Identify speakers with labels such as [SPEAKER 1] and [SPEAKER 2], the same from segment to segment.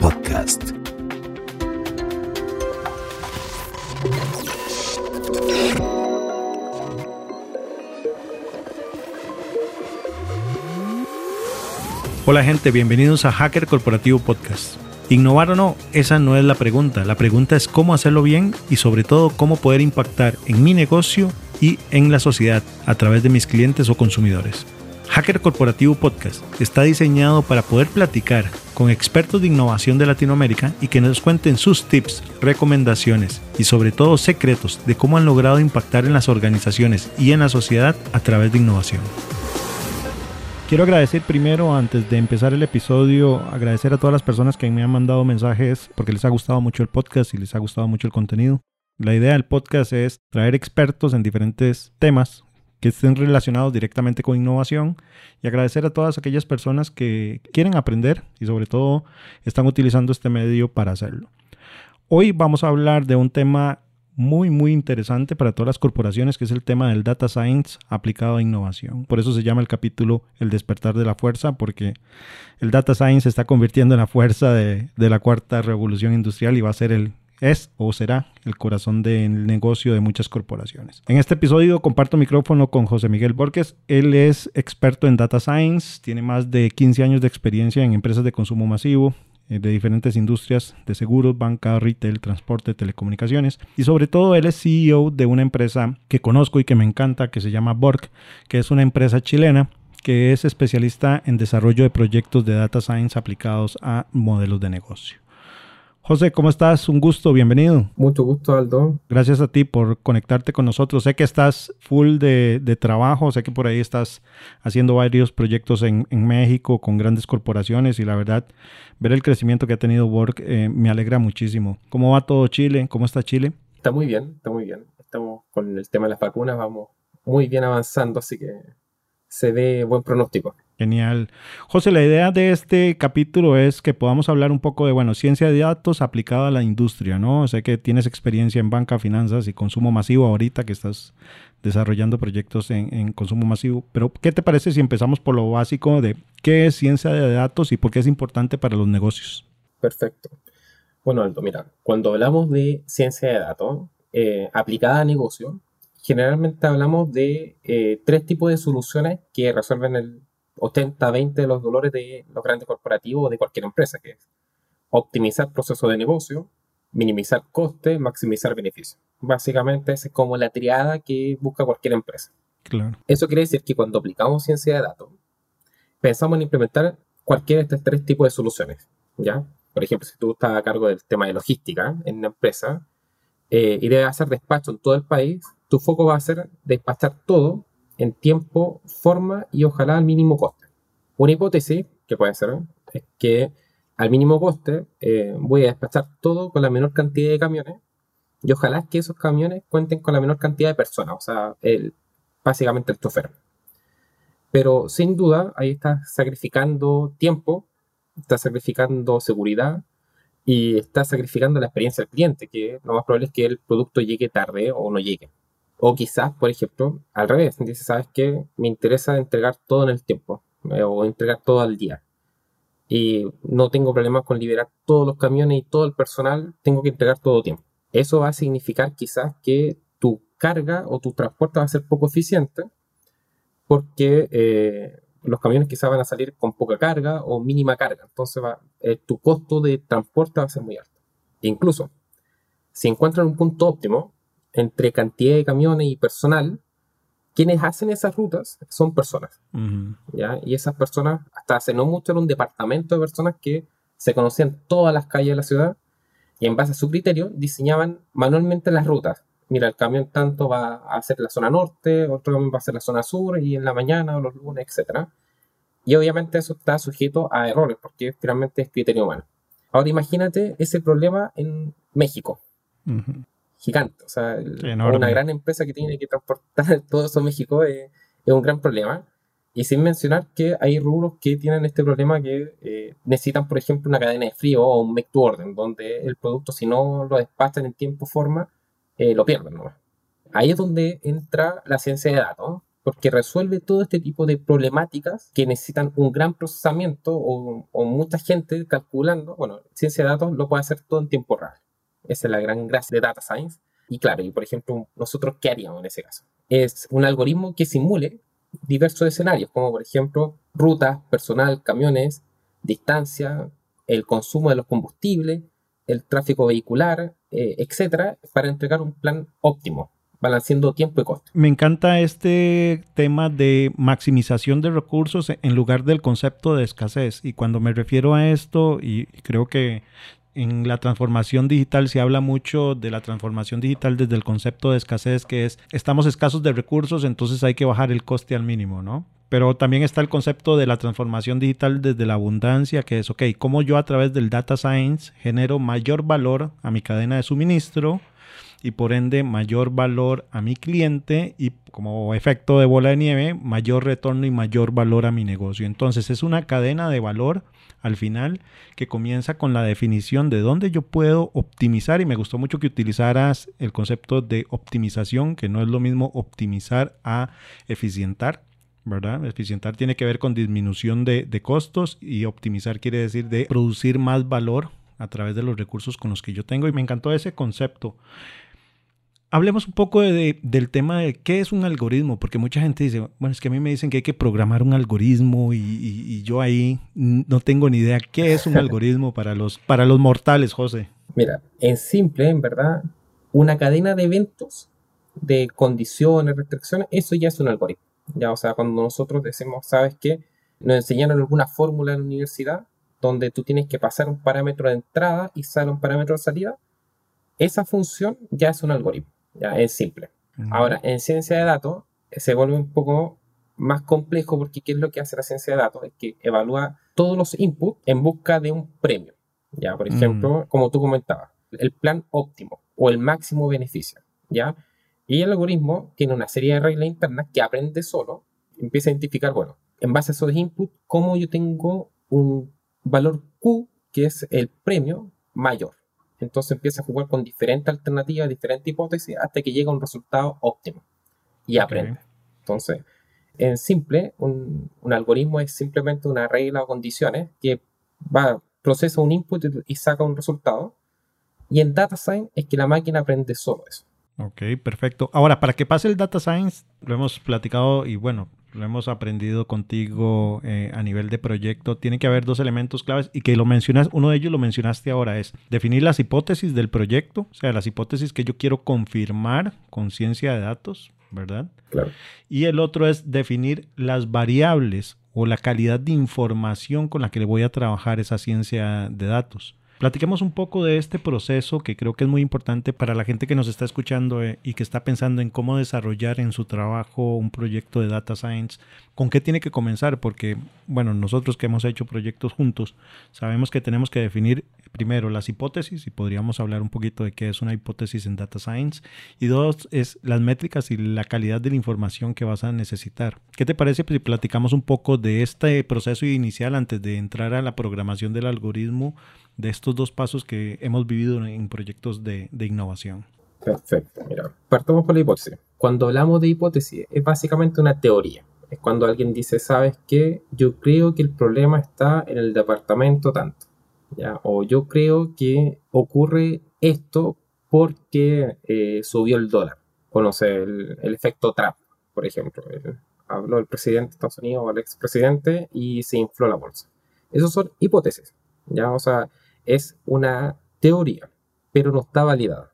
[SPEAKER 1] Podcast.
[SPEAKER 2] Hola gente, bienvenidos a Hacker Corporativo Podcast. Innovar o no, esa no es la pregunta. La pregunta es cómo hacerlo bien y sobre todo cómo poder impactar en mi negocio y en la sociedad a través de mis clientes o consumidores. Hacker Corporativo Podcast está diseñado para poder platicar con expertos de innovación de Latinoamérica y que nos cuenten sus tips, recomendaciones y sobre todo secretos de cómo han logrado impactar en las organizaciones y en la sociedad a través de innovación. Quiero agradecer primero, antes de empezar el episodio, agradecer a todas las personas que me han mandado mensajes porque les ha gustado mucho el podcast y les ha gustado mucho el contenido. La idea del podcast es traer expertos en diferentes temas que estén relacionados directamente con innovación y agradecer a todas aquellas personas que quieren aprender y sobre todo están utilizando este medio para hacerlo. Hoy vamos a hablar de un tema muy, muy interesante para todas las corporaciones, que es el tema del data science aplicado a innovación. Por eso se llama el capítulo El despertar de la fuerza, porque el data science se está convirtiendo en la fuerza de, de la cuarta revolución industrial y va a ser el, es o será el corazón del negocio de muchas corporaciones. En este episodio comparto micrófono con José Miguel Borges. Él es experto en data science, tiene más de 15 años de experiencia en empresas de consumo masivo, eh, de diferentes industrias de seguros, banca, retail, transporte, telecomunicaciones. Y sobre todo él es CEO de una empresa que conozco y que me encanta, que se llama Borg, que es una empresa chilena que es especialista en desarrollo de proyectos de data science aplicados a modelos de negocio. José, ¿cómo estás? Un gusto, bienvenido.
[SPEAKER 3] Mucho gusto, Aldo.
[SPEAKER 2] Gracias a ti por conectarte con nosotros. Sé que estás full de, trabajo, sé que por ahí estás haciendo varios proyectos en, México con grandes corporaciones y la verdad, ver el crecimiento que ha tenido Work eh, me alegra muchísimo. ¿Cómo va todo Chile? ¿Cómo está Chile?
[SPEAKER 3] Está muy bien, está muy bien. Estamos con el tema de las vacunas, vamos muy bien avanzando, así que se ve buen pronóstico.
[SPEAKER 2] Genial. José, la idea de este capítulo es que podamos hablar un poco de, bueno, ciencia de datos aplicada a la industria, ¿no? Sé que tienes experiencia en banca, finanzas y consumo masivo ahorita que estás desarrollando proyectos en, consumo masivo, pero ¿qué te parece si empezamos por lo básico de qué es ciencia de datos y por qué es importante para los negocios?
[SPEAKER 3] Perfecto. Bueno, Aldo, mira, cuando hablamos de ciencia de datos eh, aplicada a negocio, generalmente hablamos de eh, tres tipos de soluciones que resuelven el 80-20 de los dolores de los grandes corporativos o de cualquier empresa, que es optimizar procesos de negocio, minimizar costes, maximizar beneficios. Básicamente esa es como la triada que busca cualquier empresa.
[SPEAKER 2] Claro.
[SPEAKER 3] Eso quiere decir que cuando aplicamos ciencia de datos, pensamos en implementar cualquiera de estos tres tipos de soluciones. ¿ya? Por ejemplo, si tú estás a cargo del tema de logística en una empresa eh, y debes hacer despacho en todo el país, tu foco va a ser despachar todo en tiempo, forma y ojalá al mínimo coste. Una hipótesis que puede ser es que al mínimo coste eh, voy a despachar todo con la menor cantidad de camiones y ojalá que esos camiones cuenten con la menor cantidad de personas, o sea, básicamente el chofer. Pero sin duda ahí estás sacrificando tiempo, estás sacrificando seguridad y estás sacrificando la experiencia del cliente, que lo más probable es que el producto llegue tarde o no llegue. O quizás, por ejemplo, al revés, dice, ¿sabes qué? Me interesa entregar todo en el tiempo eh, o entregar todo al día. Y no tengo problemas con liberar todos los camiones y todo el personal, tengo que entregar todo tiempo. Eso va a significar quizás que tu carga o tu transporte va a ser poco eficiente porque eh, los camiones quizás van a salir con poca carga o mínima carga. Entonces va, eh, tu costo de transporte va a ser muy alto. incluso, si encuentran un punto óptimo, entre cantidad de camiones y personal, quienes hacen esas rutas son personas. ¿ya? Y esas personas, hasta hace no mucho, era un departamento de personas que se conocían todas las calles de la ciudad y en base a su criterio diseñaban manualmente las rutas. Mira, el camión tanto va a hacer la zona norte, otro camión va a hacer la zona sur y en la mañana o los lunes, etc. Y obviamente eso está sujeto a errores porque finalmente es criterio humano. Ahora imagínate ese problema en México gigante. O sea, una gran empresa que tiene que transportar todo eso a México es, un gran problema. Y sin mencionar que hay rubros que tienen este problema que eh, necesitan, por ejemplo, una cadena de frío o un make to order, donde el producto, si no lo despachan en tiempo forma, eh, lo pierden nomás. Ahí es donde entra la ciencia de datos, porque resuelve todo este tipo de problemáticas que necesitan un gran procesamiento o, o mucha gente calculando. Bueno, ciencia de datos lo puede hacer todo en tiempo real. Esa es la gran gracia de Data Science. Y claro, y por ejemplo, nosotros, ¿qué haríamos en ese caso? Es un algoritmo que simule diversos escenarios, como por ejemplo rutas, personal, camiones, distancia, el consumo de los combustibles, el tráfico vehicular, eh, etcétera, para entregar un plan óptimo, balanceando tiempo y costo.
[SPEAKER 2] Me encanta este tema de maximización de recursos en lugar del concepto de escasez. Y cuando me refiero a esto, y creo que en la transformación digital se habla mucho de la transformación digital desde el concepto de escasez, que es estamos escasos de recursos, entonces hay que bajar el coste al mínimo, ¿no? Pero también está el concepto de la transformación digital desde la abundancia, que es, ok, cómo yo a través del data science genero mayor valor a mi cadena de suministro, y por ende mayor valor a mi cliente y como efecto de bola de nieve, mayor retorno y mayor valor a mi negocio. Entonces es una cadena de valor al final que comienza con la definición de dónde yo puedo optimizar y me gustó mucho que utilizaras el concepto de optimización, que no es lo mismo optimizar a eficientar. ¿verdad? Eficientar tiene que ver con disminución de, de, costos y optimizar quiere decir de producir más valor a través de los recursos con los que yo tengo y me encantó ese concepto. Hablemos un poco de, del tema de qué es un algoritmo, porque mucha gente dice, bueno, es que a mí me dicen que hay que programar un algoritmo y, yo ahí no tengo ni idea qué es un algoritmo para los, para los mortales, José.
[SPEAKER 3] Mira, en simple, en verdad, una cadena de eventos, de condiciones, restricciones, eso ya es un algoritmo. Ya, o sea, cuando nosotros decimos, ¿sabes qué? Nos enseñaron alguna fórmula en la universidad donde tú tienes que pasar un parámetro de entrada y sale un parámetro de salida, esa función ya es un algoritmo. Ya es simple. Ahora, en ciencia de datos eh, se vuelve un poco más complejo porque ¿qué es lo que hace la ciencia de datos? Es que evalúa todos los inputs en busca de un premio. Ya, por ejemplo, como tú comentabas, el plan óptimo o el máximo beneficio. ¿ya? Y el algoritmo tiene una serie de reglas internas que aprende solo, empieza a identificar, bueno, en base a esos inputs, cómo yo tengo un valor Q, que es el premio mayor. Entonces empieza a jugar con diferentes alternativas, diferentes hipótesis, hasta que llega a un resultado óptimo y aprende. Entonces, en simple, un, algoritmo es simplemente una regla o condiciones que va, procesa un input y saca un resultado. Y en data science es que la máquina aprende solo eso.
[SPEAKER 2] Ok, perfecto. Ahora, para que pase el data science, lo hemos platicado y bueno, lo hemos aprendido contigo eh, a nivel de proyecto, tiene que haber dos elementos claves y que lo mencionas, uno de ellos lo mencionaste ahora, es definir las hipótesis del proyecto, o sea, las hipótesis que yo quiero confirmar con ciencia de datos, ¿verdad?
[SPEAKER 3] Claro.
[SPEAKER 2] Y el otro es definir las variables o la calidad de información con la que le voy a trabajar esa ciencia de datos. Platiquemos un poco de este proceso que creo que es muy importante para la gente que nos está escuchando eh, y que está pensando en cómo desarrollar en su trabajo un proyecto de data science. ¿Con qué tiene que comenzar? Porque, bueno, nosotros que hemos hecho proyectos juntos, sabemos que tenemos que definir primero las hipótesis y podríamos hablar un poquito de qué es una hipótesis en data science. Y dos, es las métricas y la calidad de la información que vas a necesitar. ¿Qué te parece si platicamos un poco de este proceso inicial antes de entrar a la programación del algoritmo? De estos dos pasos que hemos vivido en proyectos de, innovación.
[SPEAKER 3] Perfecto, mira, partamos por la hipótesis. Cuando hablamos de hipótesis, es básicamente una teoría. Es cuando alguien dice, ¿sabes qué? Yo creo que el problema está en el departamento tanto. ¿ya? O yo creo que ocurre esto porque eh, subió el dólar. O no sé, el, efecto Trump, por ejemplo. habló el presidente de Estados Unidos o el expresidente y se infló la bolsa. Esas son hipótesis. ¿ya? O sea, es una teoría, pero no está validada.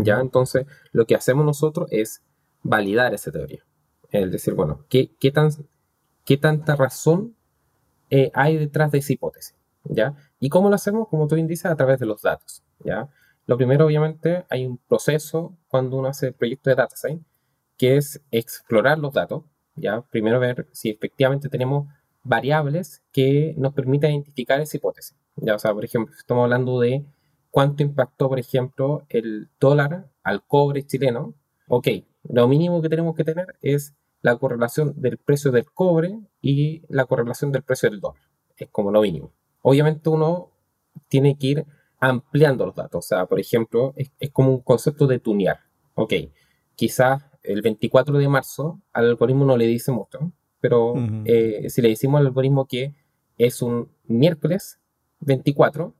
[SPEAKER 3] ¿Ya? Entonces, lo que hacemos nosotros es validar esa teoría. Es decir, bueno, ¿qué, qué, tan, qué tanta razón eh, hay detrás de esa hipótesis? ¿Ya? ¿Y cómo lo hacemos? Como tú dices, a través de los datos. ¿Ya? Lo primero, obviamente, hay un proceso cuando uno hace el proyecto de data science, que es explorar los datos. ¿ya? Primero ver si efectivamente tenemos variables que nos permitan identificar esa hipótesis. Ya, o sea, por ejemplo, estamos hablando de cuánto impactó, por ejemplo, el dólar al cobre chileno. Ok, lo mínimo que tenemos que tener es la correlación del precio del cobre y la correlación del precio del dólar. Es como lo mínimo. Obviamente uno tiene que ir ampliando los datos. O sea, por ejemplo, es, como un concepto de tunear. Ok, quizás el 24 de marzo, al algoritmo no le dice mucho, pero eh, si le decimos al algoritmo que es un miércoles 24,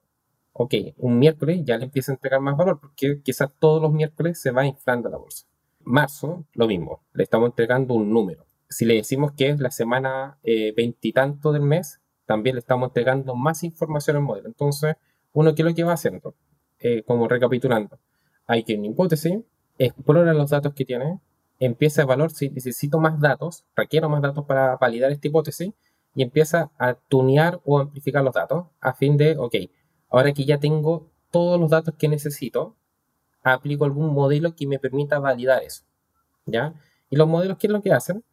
[SPEAKER 3] ok, un miércoles ya le empieza a entregar más valor porque quizás todos los miércoles se va inflando la bolsa. Marzo, lo mismo, le estamos entregando un número. Si le decimos que es la semana eh, veintitanto del mes, también le estamos entregando más información al modelo. Entonces, uno, ¿qué es lo que va haciendo? Eh, como recapitulando, hay que una hipótesis, explora los datos que tiene, empieza a evaluar si necesito más datos, requiero más datos para validar esta hipótesis y empieza a tunear o amplificar los datos a fin de, ok, ahora que ya tengo todos los datos que necesito, aplico algún modelo que me permita validar eso. ¿Ya? Y los modelos, ¿qué es lo que hacen?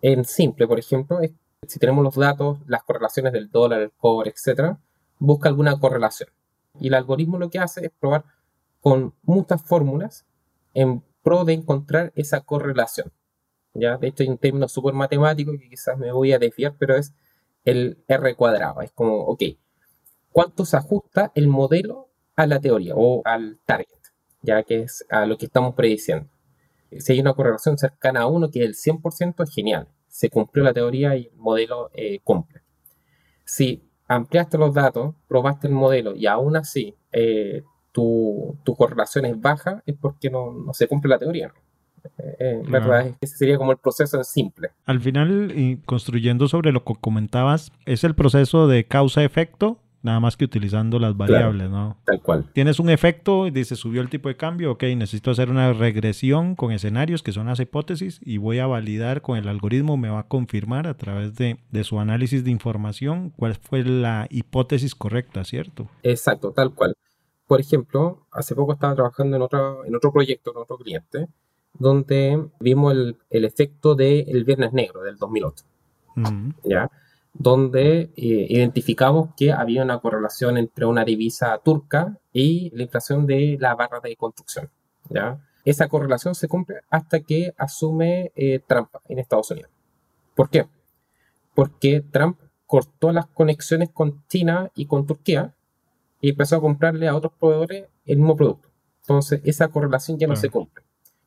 [SPEAKER 3] En simple, por ejemplo, si tenemos los datos, las correlaciones del dólar, el cobre, etc., busca alguna correlación. Y el algoritmo lo que hace es probar con muchas fórmulas en pro de encontrar esa correlación. ¿Ya? De hecho, hay un término súper matemático que quizás me voy a desviar, pero es el R cuadrado. Es como, ok, ¿cuánto se ajusta el modelo a la teoría o al target? Ya que es a lo que estamos prediciendo. Si hay una correlación cercana a uno que es el 100%, es genial. Se cumplió la teoría y el modelo eh, cumple. Si ampliaste los datos, probaste el modelo y aún así eh, tu, correlación es baja, es porque no, se cumple la teoría. Eh, eh, verdad, ese sería como el proceso en simple.
[SPEAKER 2] Al final, y construyendo sobre lo que comentabas, es el proceso de causa-efecto nada más que utilizando las variables, ¿no?
[SPEAKER 3] Tal cual.
[SPEAKER 2] Tienes un efecto, dice, subió el tipo de cambio, ok, necesito hacer una regresión con escenarios que son las hipótesis y voy a validar con el algoritmo, me va a confirmar a través de, su análisis de información cuál fue la hipótesis correcta, ¿cierto?
[SPEAKER 3] Exacto, tal cual. Por ejemplo, hace poco estaba trabajando en otro, en otro proyecto, en otro cliente, donde vimos el, efecto del Viernes Negro del 2008. ¿Ya? donde eh, identificamos que había una correlación entre una divisa turca y la inflación de la barra de construcción. ¿ya? Esa correlación se cumple hasta que asume eh, Trump en Estados Unidos. ¿Por qué? Porque Trump cortó las conexiones con China y con Turquía y empezó a comprarle a otros proveedores el mismo producto. Entonces, esa correlación ya no se cumple.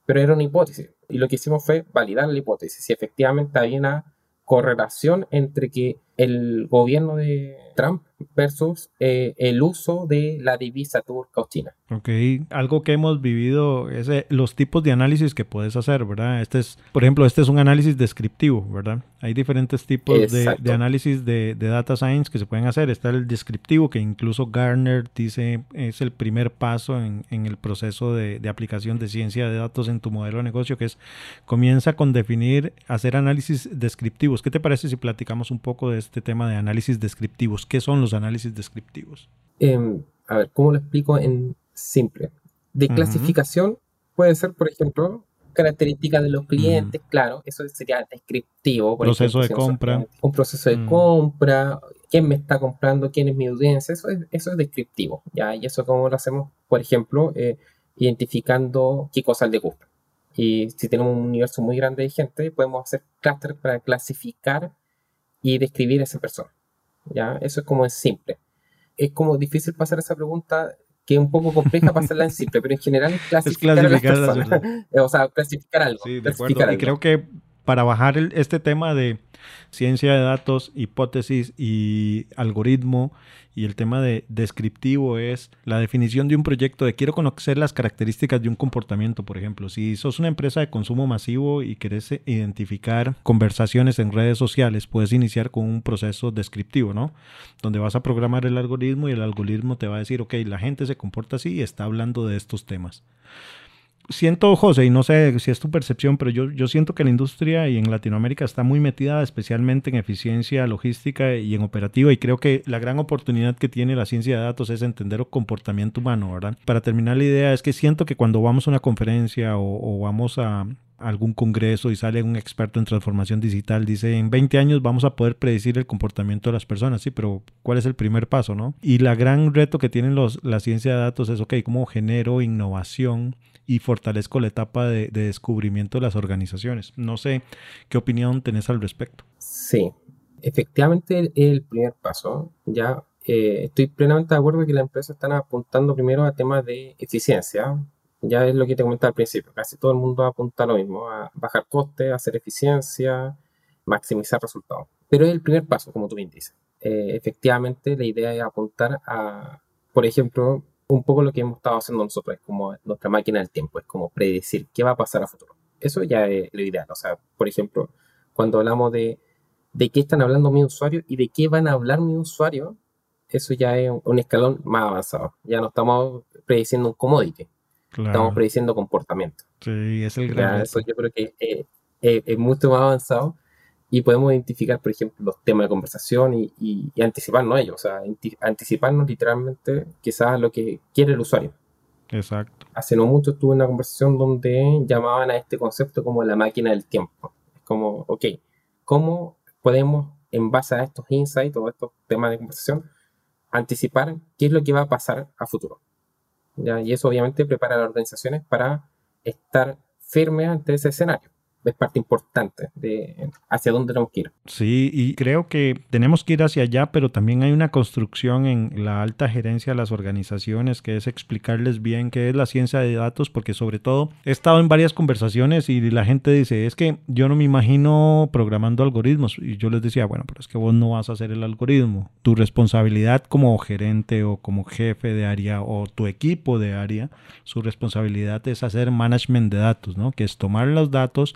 [SPEAKER 3] Pero era una hipótesis. Y lo que hicimos fue validar la hipótesis. Si efectivamente había una correlación entre que el gobierno de Trump versus eh, el uso de la divisa turca o china.
[SPEAKER 2] Ok, algo que hemos vivido es eh, los tipos de análisis que puedes hacer, ¿verdad? Este es, por ejemplo, este es un análisis descriptivo, ¿verdad? Hay diferentes tipos de, análisis de, data science que se pueden hacer. Está el descriptivo, que incluso Garner dice es el primer paso en, el proceso de, aplicación de ciencia de datos en tu modelo de negocio, que es comienza con definir, hacer análisis descriptivos. ¿Qué te parece si platicamos un poco de este tema de análisis descriptivos? ¿Qué son los análisis descriptivos?
[SPEAKER 3] Em, a ver, ¿cómo lo explico en simple? De clasificación puede ser, por ejemplo, características de los clientes, claro, eso sería descriptivo.
[SPEAKER 2] proceso de compra.
[SPEAKER 3] Un proceso de mm. compra, quién me está comprando, quién es mi audiencia, eso es, eso es descriptivo, ¿ya? Y eso cómo lo hacemos, por ejemplo, eh, identificando qué cosas le gusta. Y si tenemos un universo muy grande de gente, podemos hacer clusters para clasificar y describir a esa persona. ¿ya? Eso es como es simple. Es como difícil pasar esa pregunta que es un poco compleja pasarla en simple, pero en general es clasificar, a las personas. o sea, clasificar algo.
[SPEAKER 2] Sí, de acuerdo. Y creo que para bajar este tema de ciencia de datos, hipótesis y algoritmo y el tema de descriptivo es la definición de un proyecto de quiero conocer las características de un comportamiento, por ejemplo. Si sos una empresa de consumo masivo y querés identificar conversaciones en redes sociales, puedes iniciar con un proceso descriptivo, ¿no? Donde vas a programar el algoritmo y el algoritmo te va a decir, ok, la gente se comporta así y está hablando de estos temas siento, José, y no sé si es tu percepción, pero yo, yo siento que la industria y en Latinoamérica está muy metida especialmente en eficiencia logística y en operativa y creo que la gran oportunidad que tiene la ciencia de datos es entender el comportamiento humano, ¿verdad? Para terminar la idea es que siento que cuando vamos a una conferencia o, vamos a algún congreso y sale un experto en transformación digital, dice, en 20 años vamos a poder predecir el comportamiento de las personas, sí, pero ¿cuál es el primer paso, no? Y la gran reto que tienen los, la ciencia de datos es, ok, ¿cómo genero innovación y fortalezco la etapa de, descubrimiento de las organizaciones. No sé qué opinión tenés al respecto.
[SPEAKER 3] Sí, efectivamente el primer paso. Ya eh, estoy plenamente de acuerdo que las empresas están apuntando primero a temas de eficiencia, Ya es lo que te comentaba al principio. Casi todo el mundo apunta a lo mismo, a bajar costes, hacer eficiencia, maximizar resultados. Pero el primer paso, como tú bien dices. Eh, efectivamente, la idea es apuntar a, por ejemplo, un poco lo que hemos estado haciendo nosotros, es como nuestra máquina del tiempo, es como predecir qué va a pasar a futuro. Eso ya es lo ideal. O sea, por ejemplo, cuando hablamos de, de qué están hablando mis usuarios y de qué van a hablar mis usuarios, eso ya es un, escalón más avanzado. Ya no estamos prediciendo un commodity, estamos prediciendo comportamiento.
[SPEAKER 2] Sí, es el gran.
[SPEAKER 3] Eso yo creo que eh, eh, es mucho más avanzado y podemos identificar, por ejemplo, los temas de conversación y, y, anticiparnos a ellos, o sea, anticiparnos literalmente quizás a lo que quiere el usuario.
[SPEAKER 2] Exacto.
[SPEAKER 3] Hace no mucho tuve una conversación donde llamaban a este concepto como la máquina del tiempo. Es como, ok, ¿cómo podemos, en base a estos insights o estos temas de conversación, anticipar qué es lo que va a pasar a futuro? ¿Ya? Y eso obviamente prepara a las organizaciones para estar firmes ante ese escenario es parte importante de hacia dónde tenemos que ir.
[SPEAKER 2] Sí, y creo que tenemos que ir hacia allá, pero también hay una construcción en la alta gerencia de las organizaciones que es explicarles bien qué es la ciencia de datos, porque sobre todo he estado en varias conversaciones y la gente dice, es que yo no me imagino programando algoritmos. Y yo les decía, bueno, pero es que vos no vas a hacer el algoritmo. Tu responsabilidad como gerente o como jefe de área o tu equipo de área, su responsabilidad es hacer management de datos, ¿no? Que es tomar los datos,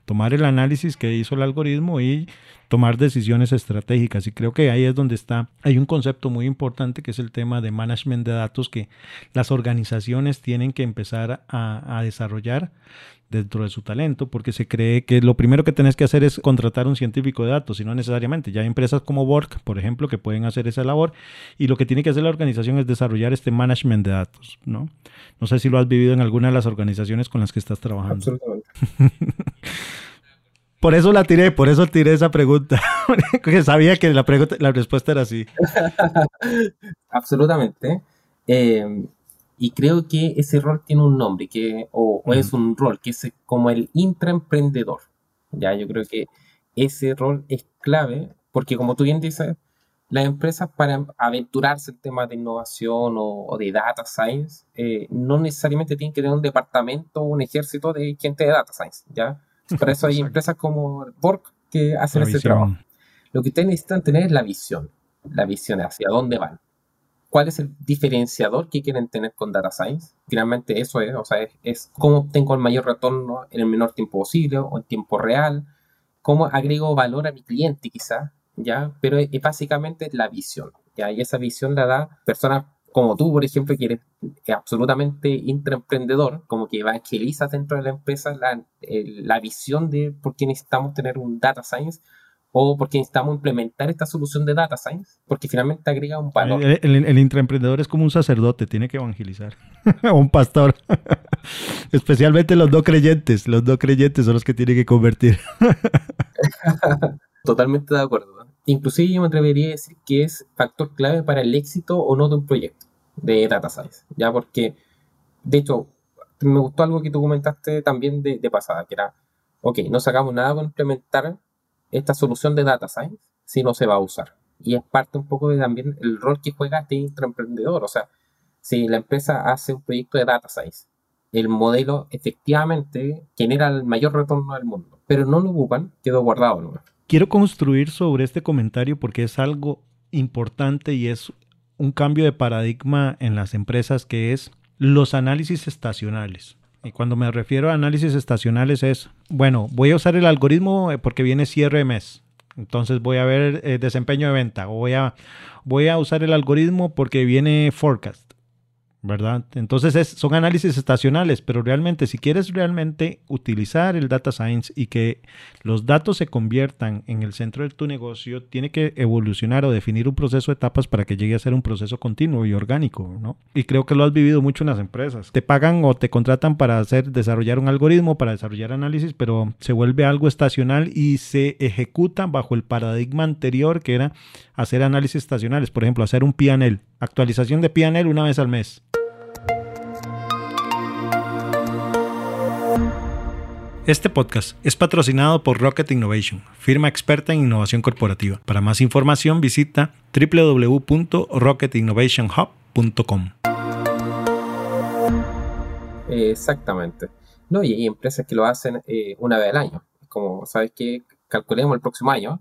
[SPEAKER 2] tomar el análisis que hizo el algoritmo y tomar decisiones estratégicas. Y creo que ahí es donde está, hay un concepto muy importante que es el tema de management de datos que las organizaciones tienen que empezar a, a desarrollar dentro de su talento, porque se cree que lo primero que tenés que hacer es contratar un científico de datos, y no necesariamente. Ya hay empresas como Borg, por ejemplo, que pueden hacer esa labor, y lo que tiene que hacer la organización es desarrollar este management de datos, ¿no? No sé si lo has vivido en alguna de las organizaciones con las que estás trabajando.
[SPEAKER 3] Absolutamente.
[SPEAKER 2] por eso la tiré, por eso tiré esa pregunta, porque sabía que la, pregunta, la respuesta era sí.
[SPEAKER 3] Absolutamente. Eh, y creo que ese rol tiene un nombre, que, o, es un rol, que es como el intraemprendedor. Ya, yo creo que ese rol es clave, porque como tú bien dices, las empresas para aventurarse en temas de innovación o, de data science, eh, no necesariamente tienen que tener un departamento o un ejército de gente de data science, ¿ya? Por eso hay empresas como Borg que hacen ese trabajo. Lo que ustedes necesitan tener es la visión, la visión hacia dónde van cuál es el diferenciador que quieren tener con Data Science. Finalmente eso es, o sea, es, cómo obtengo el mayor retorno en el menor tiempo posible o en tiempo real, cómo agrego valor a mi cliente quizá, ¿ya? Pero es, básicamente la visión, ¿ya? Y esa visión la da personas como tú, por ejemplo, que eres absolutamente intraemprendedor, como que evangelizas dentro de la empresa la, la visión de por qué necesitamos tener un data science o porque necesitamos implementar esta solución de data science, porque finalmente agrega un valor.
[SPEAKER 2] El, intraemprendedor es como un sacerdote, tiene que evangelizar, o un pastor. Especialmente los no creyentes, los no creyentes son los que tienen que convertir.
[SPEAKER 3] Totalmente de acuerdo. Inclusive yo me atrevería a decir que es factor clave para el éxito o no de un proyecto de data science, ya porque, de hecho, me gustó algo que tú comentaste también de, de pasada, que era, ok, no sacamos nada con implementar esta solución de data science si no se va a usar. Y es parte un poco de también el rol que juega este intraemprendedor. O sea, si la empresa hace un proyecto de data science, el modelo efectivamente genera el mayor retorno del mundo, pero no lo ocupan, quedó guardado. ¿no?
[SPEAKER 2] Quiero construir sobre este comentario porque es algo importante y es un cambio de paradigma en las empresas que es los análisis estacionales. Y cuando me refiero a análisis estacionales es, bueno, voy a usar el algoritmo eh, porque viene cierre de mes. Entonces voy a ver eh, desempeño de venta o voy a, voy a usar el algoritmo porque viene forecast. ¿Verdad? Entonces es, son análisis estacionales, pero realmente si quieres realmente utilizar el data science y que los datos se conviertan en el centro de tu negocio, tiene que evolucionar o definir un proceso de etapas para que llegue a ser un proceso continuo y orgánico, ¿no? Y creo que lo has vivido mucho en las empresas. Te pagan o te contratan para hacer desarrollar un algoritmo, para desarrollar análisis, pero se vuelve algo estacional y se ejecuta bajo el paradigma anterior que era hacer análisis estacionales, por ejemplo, hacer un PNL, actualización de PNL una vez al mes. Este podcast es patrocinado por Rocket Innovation, firma experta en innovación corporativa. Para más información visita www.rocketinnovationhub.com.
[SPEAKER 3] exactamente. No, y hay empresas que lo hacen eh, una vez al año. Como, ¿sabes qué? Calculemos el próximo año.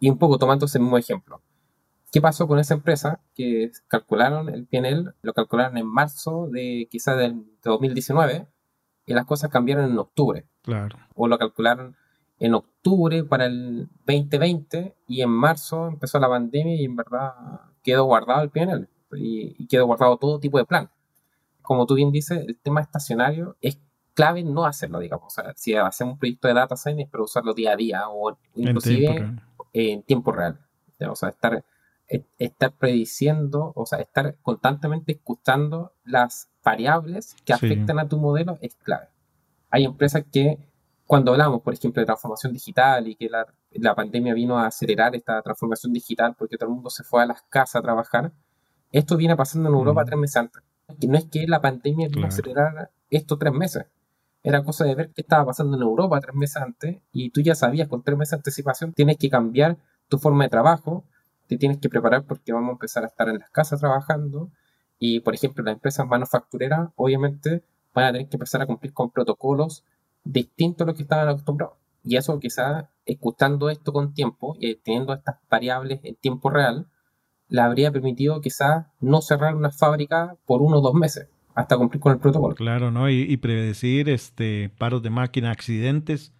[SPEAKER 3] Y un poco tomando ese mismo ejemplo. ¿Qué pasó con esa empresa que calcularon el PNL? Lo calcularon en marzo de quizás del 2019 y las cosas cambiaron en octubre.
[SPEAKER 2] Claro.
[SPEAKER 3] O lo calcularon en octubre para el 2020 y en marzo empezó la pandemia y en verdad quedó guardado el PNL y, quedó guardado todo tipo de plan. Como tú bien dices, el tema estacionario es clave no hacerlo, digamos. O sea, si hacemos un proyecto de data science, pero usarlo día a día o inclusive en tiempo real. O sea, estar, estar prediciendo, o sea, estar constantemente escuchando las variables que afectan a tu modelo es clave. Hay empresas que cuando hablamos, por ejemplo, de transformación digital y que la, la, pandemia vino a acelerar esta transformación digital porque todo el mundo se fue a las casas a trabajar, esto viene pasando en Europa tres meses antes. no es que la pandemia vino a acelerar esto tres meses. Era cosa de ver qué estaba pasando en Europa tres meses antes y tú ya sabías con tres meses de anticipación tienes que cambiar tu forma de trabajo, te tienes que preparar porque vamos a empezar a estar en las casas trabajando y, por ejemplo, las empresas manufactureras obviamente van a tener que empezar a cumplir con protocolos distinto a lo que estaban acostumbrados. Y eso quizás, escuchando esto con tiempo y teniendo estas variables en tiempo real, le habría permitido quizás no cerrar una fábrica por uno o dos meses hasta cumplir con el protocolo.
[SPEAKER 2] Claro, ¿no? Y, predecir este, paros de máquina, accidentes,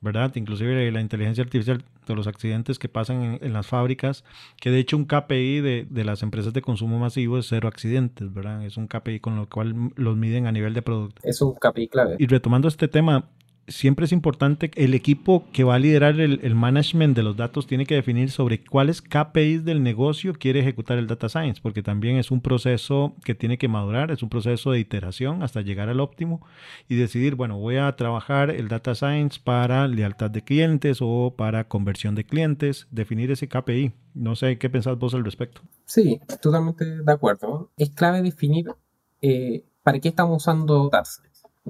[SPEAKER 2] ¿verdad? Inclusive la inteligencia artificial de los accidentes que pasan en, las fábricas, que de hecho un KPI de, de, las empresas de consumo masivo es cero accidentes, ¿verdad? Es un KPI con lo cual los miden a nivel de producto.
[SPEAKER 3] Es un KPI clave.
[SPEAKER 2] Y retomando este tema, siempre es importante, el equipo que va a liderar el, management de los datos tiene que definir sobre cuáles KPIs del negocio quiere ejecutar el data science, porque también es un proceso que tiene que madurar, es un proceso de iteración hasta llegar al óptimo y decidir, bueno, voy a trabajar el data science para lealtad de clientes o para conversión de clientes, definir ese KPI. No sé qué pensás vos al respecto.
[SPEAKER 3] Sí, totalmente de acuerdo. Es clave definir eh, para qué estamos usando data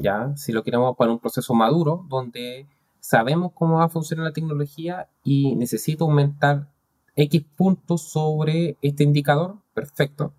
[SPEAKER 3] ¿ya? Si lo queremos para un proceso maduro, donde sabemos cómo va a funcionar la tecnología y necesito aumentar X puntos sobre este indicador, perfecto.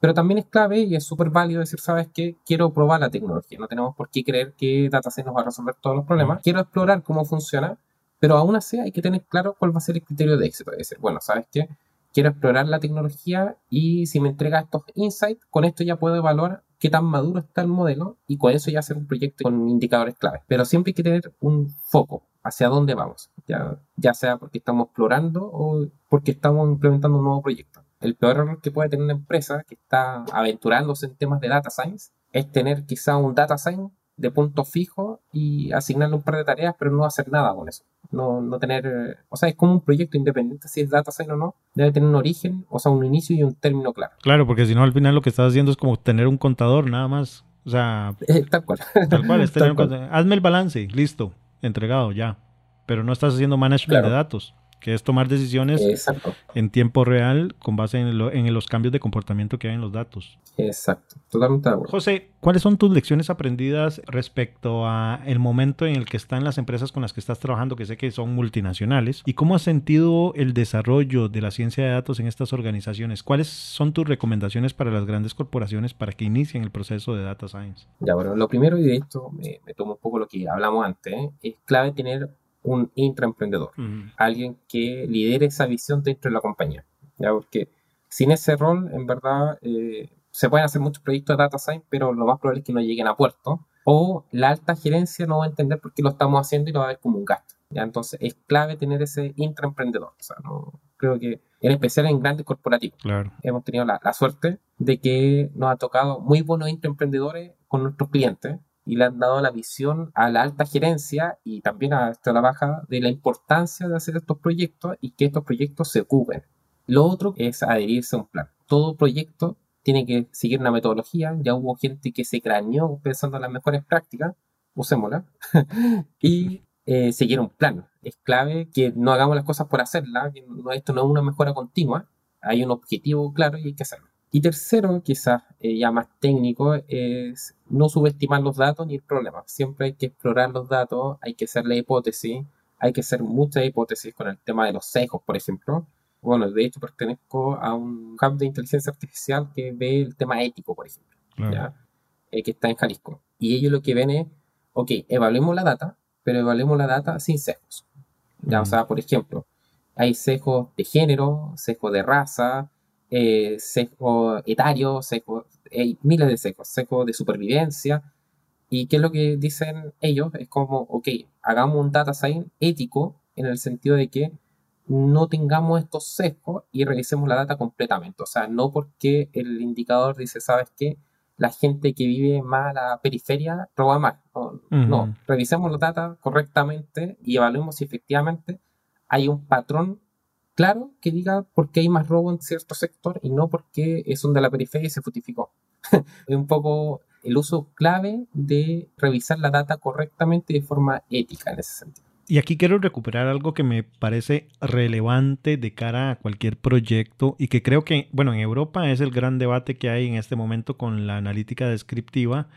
[SPEAKER 3] Pero también es clave y es súper válido decir, ¿sabes qué? Quiero probar la tecnología. No tenemos por qué creer que DataSet nos va a resolver todos los problemas. Quiero explorar cómo funciona, pero aún así hay que tener claro cuál va a ser el criterio de éxito. Es decir, bueno, ¿sabes qué? Quiero explorar la tecnología y si me entrega estos insights, con esto ya puedo evaluar qué tan maduro está el modelo y con eso ya hacer un proyecto con indicadores clave. Pero siempre hay que tener un foco hacia dónde vamos, ya, ya sea porque estamos explorando o porque estamos implementando un nuevo proyecto. El peor error que puede tener una empresa que está aventurándose en temas de data science es tener quizá un data science de punto fijo y asignarle un par de tareas, pero no hacer nada con eso. No, no tener, o sea, es como un proyecto independiente, si es data science o no, debe tener un origen, o sea, un inicio y un término claro.
[SPEAKER 2] Claro, porque si no, al final lo que estás haciendo es como tener un contador nada más. O sea,
[SPEAKER 3] eh, tal cual.
[SPEAKER 2] Tal cual, es tener Hazme el balance, listo, entregado ya. Pero no estás haciendo management de datos que es tomar decisiones en tiempo real con base en, en, los cambios de comportamiento que hay en los datos.
[SPEAKER 3] Exacto, totalmente.
[SPEAKER 2] José, ¿cuáles son tus lecciones aprendidas respecto a el momento en el que están las empresas con las que estás trabajando, que sé que son multinacionales, y cómo has sentido el desarrollo de la ciencia de datos en estas organizaciones? ¿Cuáles son tus recomendaciones para las grandes corporaciones para que inicien el proceso de data science?
[SPEAKER 3] Ya, bueno, lo primero, y de esto me, tomo un poco lo que hablamos antes, ¿eh? es clave tener un intraemprendedor, alguien que lidere esa visión dentro de la compañía. ¿ya? Porque sin ese rol, en verdad, eh, se pueden hacer muchos proyectos de data science, pero lo más probable es que no lleguen a puerto. O la alta gerencia no va a entender por qué lo estamos haciendo y lo va a ver como un gasto. ¿ya? Entonces es clave tener ese intraemprendedor. O sea, no, creo que en especial en grandes corporativos.
[SPEAKER 2] Claro.
[SPEAKER 3] Hemos tenido la, la, suerte de que nos ha tocado muy buenos intraemprendedores con nuestros clientes y le han dado la visión a la alta gerencia y también a la baja de la importancia de hacer estos proyectos y que estos proyectos se ocupen. Lo otro es adherirse a un plan. Todo proyecto tiene que seguir una metodología. Ya hubo gente que se crañó pensando en las mejores prácticas, usémosla, y eh, seguir un plan. Es clave que no hagamos las cosas por hacerlas, que esto no es una mejora continua, hay un objetivo claro y hay que hacerlo. Y tercero, quizás eh, ya más técnico, es no subestimar los datos ni el problema. Siempre hay que explorar los datos, hay que hacer la hipótesis, hay que hacer muchas hipótesis con el tema de los sesgos, por ejemplo. Bueno, de hecho pertenezco a un hub de inteligencia artificial que ve el tema ético, por ejemplo, ¿ya? Eh, que está en Jalisco. Y ellos lo que ven es, ok, evaluemos la data, pero evaluemos la data sin sesgos. Ya, O sea, por ejemplo, hay sesgos de género, sesgos de raza, eh, sesgo etario, sesgo, hay miles de sesgos, sesgos de supervivencia. ¿Y qué es lo que dicen ellos? Es como, ok, hagamos un data science ético en el sentido de que no tengamos estos sesgos y revisemos la data completamente. O sea, no porque el indicador dice, ¿sabes qué? La gente que vive más a la periferia roba más. No, revisemos la data correctamente y evaluemos si efectivamente hay un patrón claro que diga por qué hay más robo en cierto sector y no porque es un de la periferia y se futificó. es un poco el uso clave de revisar la data correctamente de forma ética en ese sentido.
[SPEAKER 2] Y aquí quiero recuperar algo que me parece relevante de cara a cualquier proyecto y que creo que, bueno, en Europa es el gran debate que hay en este momento con la analítica descriptiva,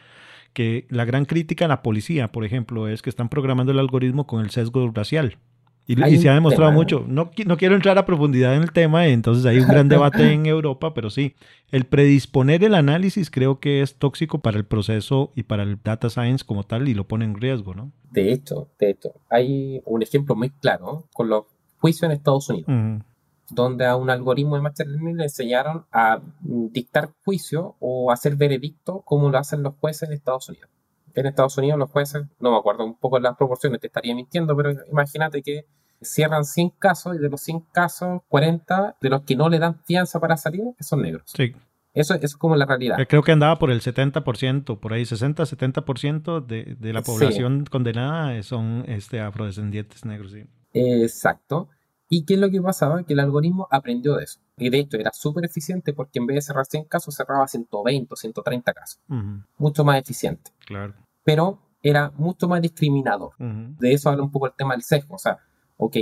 [SPEAKER 2] que la gran crítica a la policía, por ejemplo, es que están programando el algoritmo con el sesgo racial. Y, se ha demostrado mucho. No, no quiero entrar a profundidad en el tema, entonces hay un gran debate en Europa, pero sí, el predisponer el análisis creo que es tóxico para el proceso y para el data science como tal y lo pone en riesgo, ¿no?
[SPEAKER 3] De hecho, de hecho, hay un ejemplo muy claro con los juicios en Estados Unidos, donde a un algoritmo de Machine Learning le enseñaron a dictar juicio o hacer veredicto como lo hacen los jueces en Estados Unidos en Estados Unidos los jueces, no me acuerdo un poco las proporciones, te estaría mintiendo, pero imagínate que cierran 100 casos y de los 100 casos, 40 de los que no le dan fianza para salir, que son negros.
[SPEAKER 2] Sí.
[SPEAKER 3] Eso, es como la realidad.
[SPEAKER 2] Creo que andaba por el 70%, por ahí 60-70% de, de la población condenada son este, afrodescendientes negros. Sí.
[SPEAKER 3] Exacto. ¿Y qué es lo que pasaba? Que el algoritmo aprendió de eso. Y de hecho era súper eficiente porque en vez de cerrar 100 casos, cerraba 120 o 130 casos. Mucho más eficiente.
[SPEAKER 2] Claro.
[SPEAKER 3] Pero era mucho más discriminador. De eso habla un poco el tema del sesgo. O sea, ok,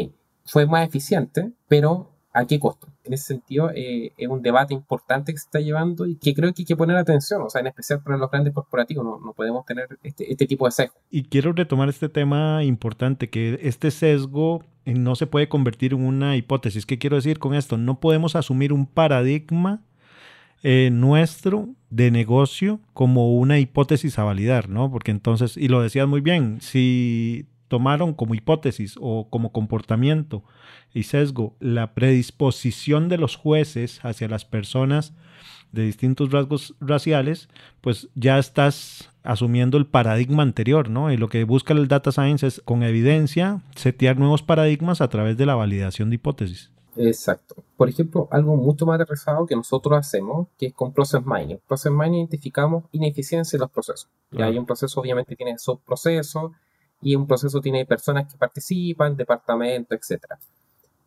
[SPEAKER 3] fue más eficiente, pero ¿a qué costo? En ese sentido, eh, es un debate importante que se está llevando y que creo que hay que poner atención, o sea, en especial para los grandes corporativos, no, podemos tener este, este, tipo de sesgo.
[SPEAKER 2] Y quiero retomar este tema importante, que este sesgo eh, no se puede convertir en una hipótesis. ¿Qué quiero decir con esto? No podemos asumir un paradigma eh, nuestro de negocio como una hipótesis a validar, ¿no? Porque entonces, y lo decías muy bien, si tomaron como hipótesis o como comportamiento y sesgo la predisposición de los jueces hacia las personas de distintos rasgos raciales, pues ya estás asumiendo el paradigma anterior, ¿no? Y lo que busca el data science es con evidencia setear nuevos paradigmas a través de la validación de hipótesis.
[SPEAKER 3] Exacto. Por ejemplo, algo mucho más aterrizado que nosotros hacemos, que es con Process Mining. Process Mining identificamos ineficiencia en los procesos. Y hay un proceso, obviamente, tiene subprocesos, y un proceso tiene personas que participan, departamentos, etc.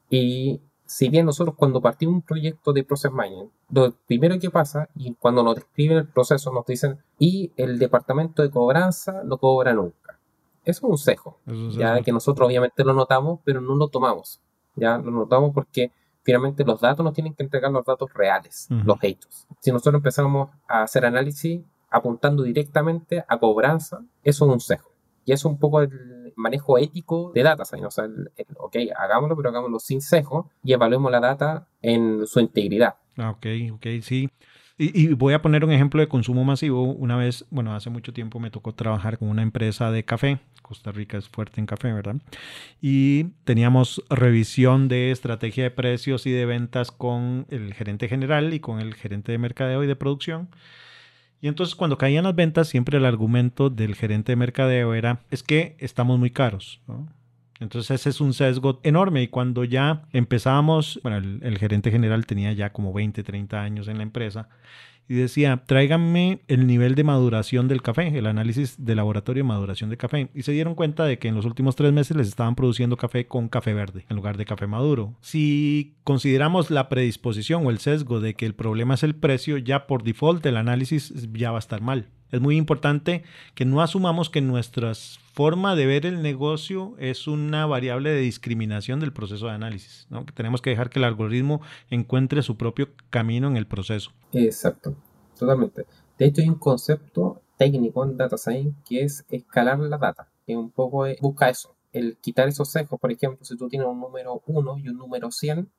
[SPEAKER 3] Y si bien nosotros cuando partimos un proyecto de Process Mining, lo primero que pasa, y cuando nos describen el proceso nos dicen, y el departamento de cobranza no cobra nunca. Eso es un cejo, ya que nosotros obviamente lo notamos, pero no lo tomamos. Ya lo notamos porque finalmente los datos nos tienen que entregar los datos reales, los hechos. Si nosotros empezamos a hacer análisis apuntando directamente a cobranza, eso es un cejo. Y es un poco el manejo ético de data O sea, ok, hagámoslo, pero hagámoslo sin sesgo y evaluemos la data en su integridad.
[SPEAKER 2] Ah, ok, ok, sí. Y, voy a poner un ejemplo de consumo masivo. Una vez, bueno, hace mucho tiempo me tocó trabajar con una empresa de café. Costa Rica es fuerte en café, ¿verdad? Y teníamos revisión de estrategia de precios y de ventas con el gerente general y con el gerente de mercadeo y de producción. Y entonces cuando caían las ventas, siempre el argumento del gerente de mercadeo era, es que estamos muy caros. Entonces ese es un sesgo enorme y cuando ya empezábamos, bueno, el, gerente general tenía ya como 20, 30 años en la empresa y decía, tráiganme el nivel de maduración del café, el análisis de laboratorio de maduración de café. Y se dieron cuenta de que en los últimos tres meses les estaban produciendo café con café verde en lugar de café maduro. Si consideramos la predisposición o el sesgo de que el problema es el precio, ya por default el análisis ya va a estar mal. Es muy importante que no asumamos que nuestra forma de ver el negocio es una variable de discriminación del proceso de análisis. tenemos que dejar que el algoritmo encuentre su propio camino en el proceso.
[SPEAKER 3] Exacto, totalmente. De hecho, hay un concepto técnico en Data Science que es escalar la data, que un poco busca eso, el quitar esos sesgos. Por ejemplo, si tú tienes un número 1 y un número 100,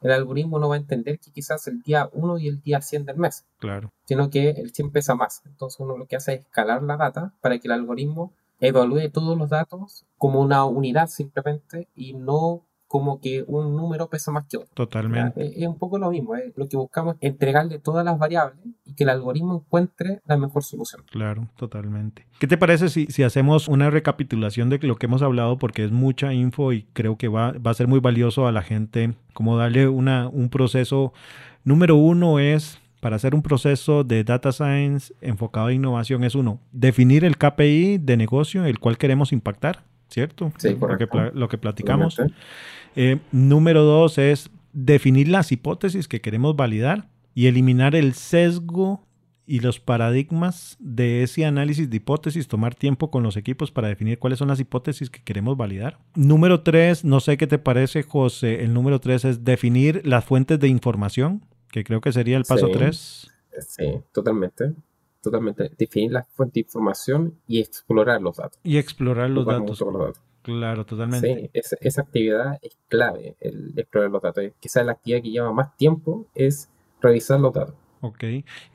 [SPEAKER 3] el algoritmo no va a entender que quizás el día 1 y el día 100 del mes.
[SPEAKER 2] Claro.
[SPEAKER 3] Sino que el 100 pesa más. Entonces uno lo que hace es escalar la data para que el algoritmo evalúe todos los datos como una unidad simplemente y no como que un número pesa más que otro.
[SPEAKER 2] Totalmente.
[SPEAKER 3] Es, un poco lo mismo, lo que buscamos es entregarle todas las variables y que el algoritmo encuentre la mejor solución.
[SPEAKER 2] Claro, totalmente. ¿Qué te parece si, si hacemos una recapitulación de lo que hemos hablado? Porque es mucha info y creo que va, va a ser muy valioso a la gente, como darle una, un proceso. Número uno es para hacer un proceso de data science enfocado a innovación es uno, definir el KPI de negocio el cual queremos impactar, ¿cierto?
[SPEAKER 3] Sí,
[SPEAKER 2] Lo que, lo que platicamos. Eh, número dos es definir las hipótesis que queremos validar y eliminar el sesgo y los paradigmas de ese análisis de hipótesis, tomar tiempo con los equipos para definir cuáles son las hipótesis que queremos validar. Número tres, no sé qué te parece, José, el número tres es definir las fuentes de información, que creo que sería el paso tres.
[SPEAKER 3] Sí, totalmente. Totalmente. Definir la fuente de información y explorar los datos.
[SPEAKER 2] Y explorar los datos. Claro, totalmente.
[SPEAKER 3] Sí, esa, actividad es clave, el explorar los datos. Quizás la actividad que lleva más tiempo es revisar los datos.
[SPEAKER 2] Ok.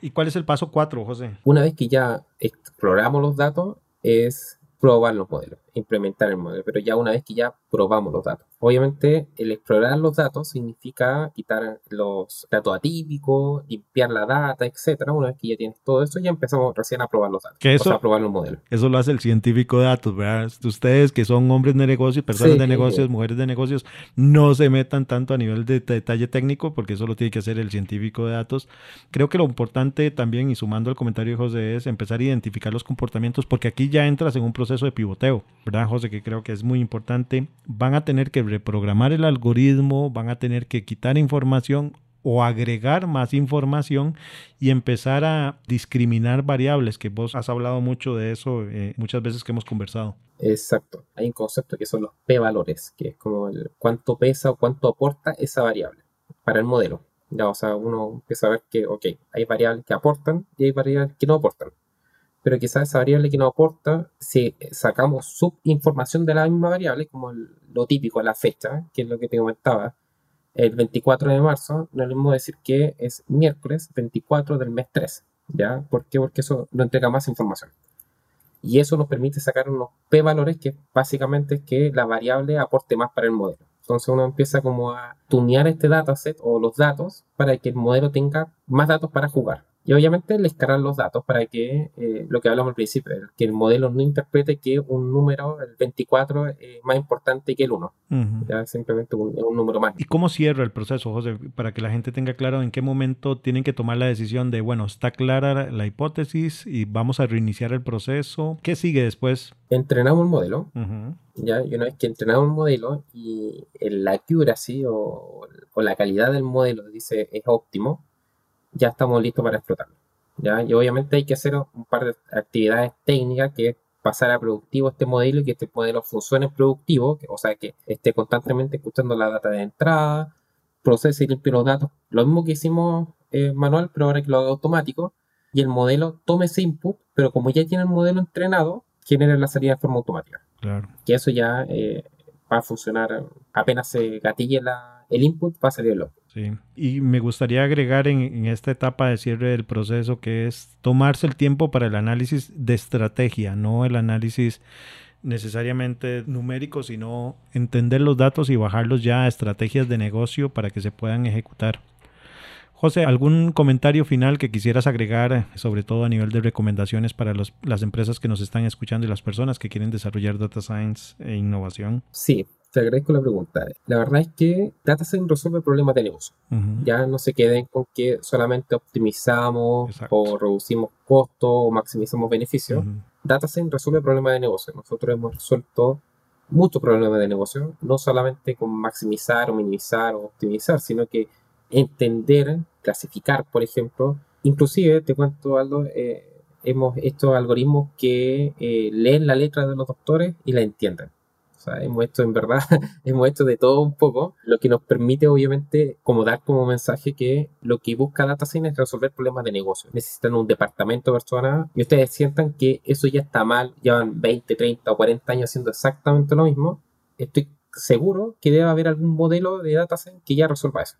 [SPEAKER 2] ¿Y cuál es el paso 4, José?
[SPEAKER 3] Una vez que ya exploramos los datos, es probar los modelos, implementar el modelo, pero ya una vez que ya probamos los datos. Obviamente, el explorar los datos significa quitar los datos atípicos, limpiar la data, etcétera. Una vez que ya tienes todo eso, ya empezamos recién a probar los datos.
[SPEAKER 2] Que eso,
[SPEAKER 3] a probar los modelos.
[SPEAKER 2] Eso lo hace el científico de datos, ¿verdad? Ustedes que son hombres de negocios, personas de negocios, mujeres de negocios, no se metan tanto a nivel de detalle técnico, porque eso lo tiene que hacer el científico de datos. Creo que lo importante también, y sumando al comentario de José, es empezar a identificar los comportamientos, porque aquí ya entras en un proceso de pivoteo, ¿verdad, José? Que creo que es muy importante. Van a tener que reprogramar el algoritmo, van a tener que quitar información o agregar más información y empezar a discriminar variables, que vos has hablado mucho de eso eh, muchas veces que hemos conversado.
[SPEAKER 3] Exacto. Hay un concepto que son los p-valores, que es como cuánto pesa o cuánto aporta esa variable para el modelo. Ya, o sea, uno empieza a ver que, ok, hay variables que aportan y hay variables que no aportan pero quizás esa variable que nos aporta, si sacamos subinformación de la misma variable, como lo típico, la fecha, que es lo que te comentaba, el 24 de marzo, no le podemos decir que es miércoles 24 del mes 3, ¿ya? ¿Por qué? Porque eso nos entrega más información. Y eso nos permite sacar unos p-valores que básicamente es que la variable aporte más para el modelo. Entonces uno empieza como a tunear este dataset o los datos para que el modelo tenga más datos para jugar. Y obviamente le escalan los datos para que, eh, lo que hablamos al principio, que el modelo no interprete que un número, el 24, es más importante que el 1. Ya simplemente un, un, número más.
[SPEAKER 2] ¿Y cómo cierra el proceso, José? Para que la gente tenga claro en qué momento tienen que tomar la decisión de, bueno, está clara la hipótesis y vamos a reiniciar el proceso. ¿Qué sigue después?
[SPEAKER 3] Entrenamos el modelo. ¿ya? Y una vez que entrenamos el modelo y la accuracy o, o la calidad del modelo dice es óptimo, ya estamos listos para explotarlo. ¿ya? Y obviamente hay que hacer un par de actividades técnicas que es pasar a productivo este modelo y que este modelo funcione productivo, o sea, que esté constantemente escuchando la data de entrada, procese y limpie los datos, lo mismo que hicimos eh, manual, pero ahora que lo haga automático, y el modelo tome ese input, pero como ya tiene el modelo entrenado, genere la salida de forma automática.
[SPEAKER 2] Claro.
[SPEAKER 3] Que eso ya eh, va a funcionar apenas se gatille la, el input, va a salir el output.
[SPEAKER 2] Sí. Y me gustaría agregar en, esta etapa de cierre del proceso que es tomarse el tiempo para el análisis de estrategia, no el análisis necesariamente numérico, sino entender los datos y bajarlos ya a estrategias de negocio para que se puedan ejecutar. José, ¿algún comentario final que quisieras agregar, sobre todo a nivel de recomendaciones para las empresas que nos están escuchando y las personas que quieren desarrollar data science e innovación?
[SPEAKER 3] Sí, te agradezco la pregunta. La verdad es que Data Science resuelve problemas de negocio. Ya no se queden con que solamente optimizamos o reducimos costos o maximizamos beneficios. Data Science resuelve problemas de negocio. Nosotros hemos resuelto muchos problemas de negocio, no solamente con maximizar o minimizar o optimizar, sino que entender, clasificar, por ejemplo. Inclusive, te cuento, Aldo, eh, hemos estos algoritmos que eh, leen la letra de los doctores y la entienden hemos hecho en verdad, hemos hecho de todo un poco, lo que nos permite obviamente como dar como mensaje que lo que busca Data Science es resolver problemas de negocio. Necesitan un departamento de personas y ustedes sientan que eso ya está mal, llevan 20, 30 o 40 años haciendo exactamente lo mismo. Estoy seguro que debe haber algún modelo de Data Science que ya resuelva eso.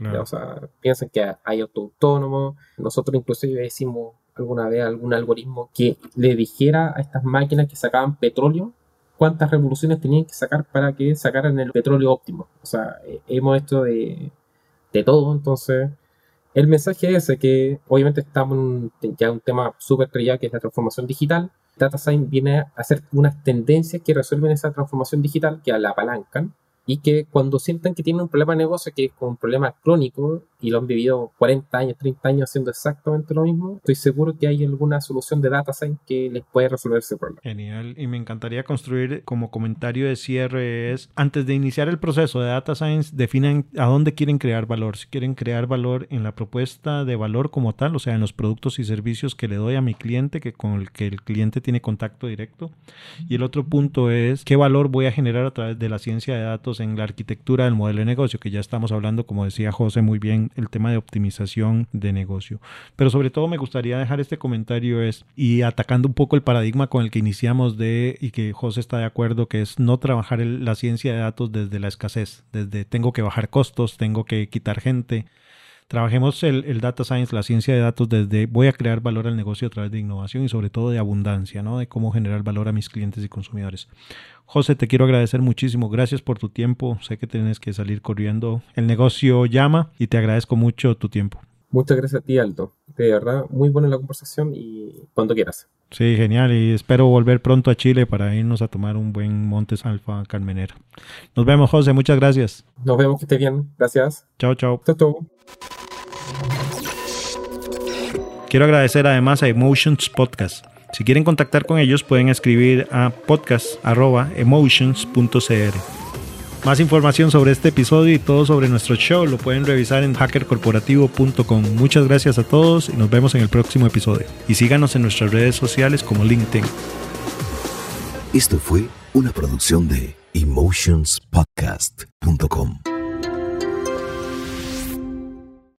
[SPEAKER 3] O sea, piensen que hay auto autónomo. Nosotros inclusive hicimos alguna vez algún algoritmo que le dijera a estas máquinas que sacaban petróleo cuántas revoluciones tenían que sacar para que sacaran el petróleo óptimo. O sea, eh, hemos hecho de, de todo, entonces el mensaje es que obviamente estamos en ya un tema súper trillado que es la transformación digital. Data Science viene a hacer unas tendencias que resuelven esa transformación digital, que la apalancan, y que cuando sientan que tienen un problema de negocio que es un problema crónico y lo han vivido 40 años, 30 años haciendo exactamente lo mismo, estoy seguro que hay alguna solución de data science que les puede resolver ese problema.
[SPEAKER 2] Genial, y me encantaría construir como comentario de cierre es, antes de iniciar el proceso de data science, definen a dónde quieren crear valor, si quieren crear valor en la propuesta de valor como tal, o sea, en los productos y servicios que le doy a mi cliente, que con el que el cliente tiene contacto directo, y el otro punto es qué valor voy a generar a través de la ciencia de datos en la arquitectura del modelo de negocio, que ya estamos hablando, como decía José muy bien, el tema de optimización de negocio. Pero sobre todo me gustaría dejar este comentario es, y atacando un poco el paradigma con el que iniciamos de, y que José está de acuerdo, que es no trabajar la ciencia de datos desde la escasez, desde tengo que bajar costos, tengo que quitar gente, Trabajemos el, data science, la ciencia de datos, desde voy a crear valor al negocio a través de innovación y sobre todo de abundancia, ¿no? De cómo generar valor a mis clientes y consumidores. José, te quiero agradecer muchísimo. Gracias por tu tiempo. Sé que tienes que salir corriendo. El negocio llama y te agradezco mucho tu tiempo.
[SPEAKER 3] Muchas gracias a ti, Alto. De verdad, muy buena la conversación y cuando quieras.
[SPEAKER 2] Sí, genial. Y espero volver pronto a Chile para irnos a tomar un buen Montes Alfa Carmenera. Nos vemos, José. Muchas gracias.
[SPEAKER 3] Nos vemos, que esté bien. Gracias.
[SPEAKER 2] Chao, chao.
[SPEAKER 3] Chao, chao.
[SPEAKER 2] Quiero agradecer además a Emotions Podcast. Si quieren contactar con ellos pueden escribir a podcast.emotions.cr. Más información sobre este episodio y todo sobre nuestro show lo pueden revisar en hackercorporativo.com. Muchas gracias a todos y nos vemos en el próximo episodio. Y síganos en nuestras redes sociales como LinkedIn.
[SPEAKER 1] Esto fue una producción de emotionspodcast.com.